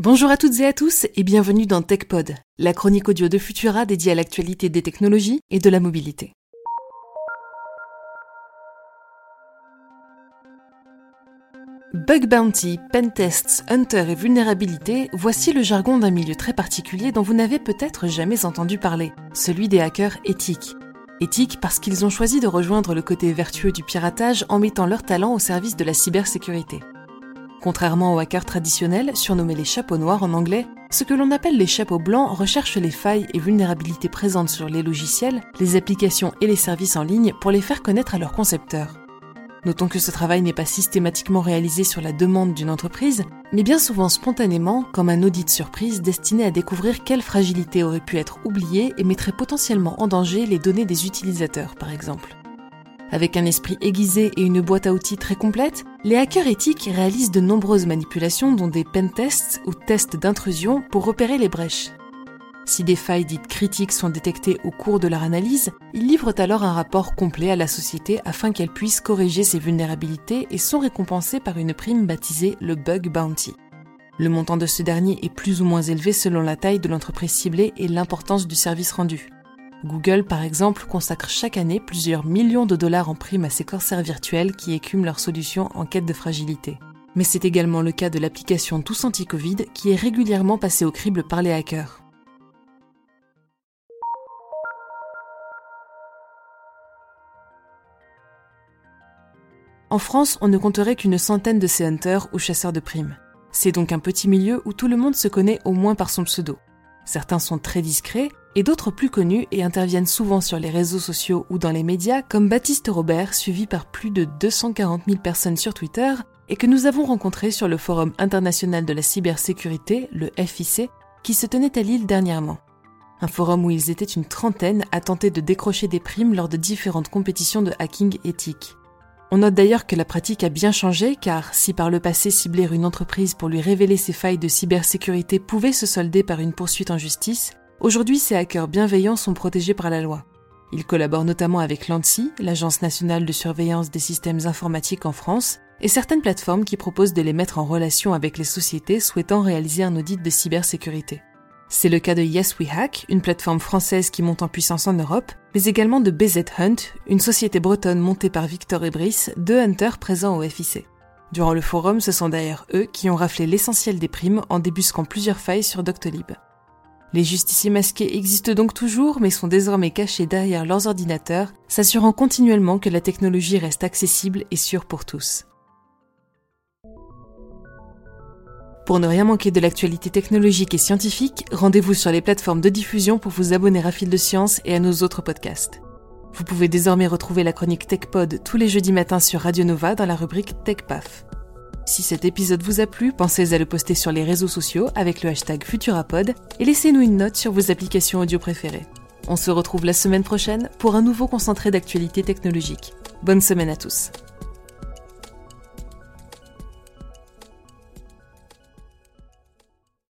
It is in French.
Bonjour à toutes et à tous et bienvenue dans TechPod, la chronique audio de Futura dédiée à l'actualité des technologies et de la mobilité. Bug bounty, pentests, hunter et vulnérabilité, voici le jargon d'un milieu très particulier dont vous n'avez peut-être jamais entendu parler, celui des hackers éthiques. Éthiques parce qu'ils ont choisi de rejoindre le côté vertueux du piratage en mettant leur talent au service de la cybersécurité. Contrairement aux hackers traditionnels, surnommés les chapeaux noirs en anglais, ce que l'on appelle les chapeaux blancs recherchent les failles et vulnérabilités présentes sur les logiciels, les applications et les services en ligne pour les faire connaître à leurs concepteurs. Notons que ce travail n'est pas systématiquement réalisé sur la demande d'une entreprise, mais bien souvent spontanément, comme un audit surprise destiné à découvrir quelles fragilités auraient pu être oubliées et mettraient potentiellement en danger les données des utilisateurs, par exemple. Avec un esprit aiguisé et une boîte à outils très complète, les hackers éthiques réalisent de nombreuses manipulations dont des pentests ou tests d'intrusion pour repérer les brèches. Si des failles dites critiques sont détectées au cours de leur analyse, ils livrent alors un rapport complet à la société afin qu'elle puisse corriger ces vulnérabilités et sont récompensés par une prime baptisée le Bug Bounty. Le montant de ce dernier est plus ou moins élevé selon la taille de l'entreprise ciblée et l'importance du service rendu. Google, par exemple, consacre chaque année plusieurs millions de dollars en primes à ses corsaires virtuels qui écument leurs solutions en quête de fragilité. Mais c'est également le cas de l'application Tous Anti-Covid qui est régulièrement passée au crible par les hackers. En France, on ne compterait qu'une centaine de ces hunters ou chasseurs de primes. C'est donc un petit milieu où tout le monde se connaît au moins par son pseudo. Certains sont très discrets et d'autres plus connus et interviennent souvent sur les réseaux sociaux ou dans les médias comme Baptiste Robert, suivi par plus de 240 000 personnes sur Twitter et que nous avons rencontré sur le Forum international de la cybersécurité, le FIC, qui se tenait à Lille dernièrement. Un forum où ils étaient une trentaine à tenter de décrocher des primes lors de différentes compétitions de hacking éthique. On note d'ailleurs que la pratique a bien changé car si par le passé cibler une entreprise pour lui révéler ses failles de cybersécurité pouvait se solder par une poursuite en justice, aujourd'hui ces hackers bienveillants sont protégés par la loi. Ils collaborent notamment avec l'ANSI, l'Agence nationale de surveillance des systèmes informatiques en France, et certaines plateformes qui proposent de les mettre en relation avec les sociétés souhaitant réaliser un audit de cybersécurité. C'est le cas de Yes We Hack, une plateforme française qui monte en puissance en Europe, mais également de BZ Hunt, une société bretonne montée par Victor et Brice, deux hunters présents au FIC. Durant le forum, ce sont d'ailleurs eux qui ont raflé l'essentiel des primes en débusquant plusieurs failles sur Doctolib. Les justiciers masqués existent donc toujours, mais sont désormais cachés derrière leurs ordinateurs, s'assurant continuellement que la technologie reste accessible et sûre pour tous. Pour ne rien manquer de l'actualité technologique et scientifique, rendez-vous sur les plateformes de diffusion pour vous abonner à Fil de Science et à nos autres podcasts. Vous pouvez désormais retrouver la chronique TechPod tous les jeudis matins sur Radio Nova dans la rubrique TechPaf. Si cet épisode vous a plu, pensez à le poster sur les réseaux sociaux avec le hashtag Futurapod et laissez-nous une note sur vos applications audio préférées. On se retrouve la semaine prochaine pour un nouveau concentré d'actualité technologique. Bonne semaine à tous.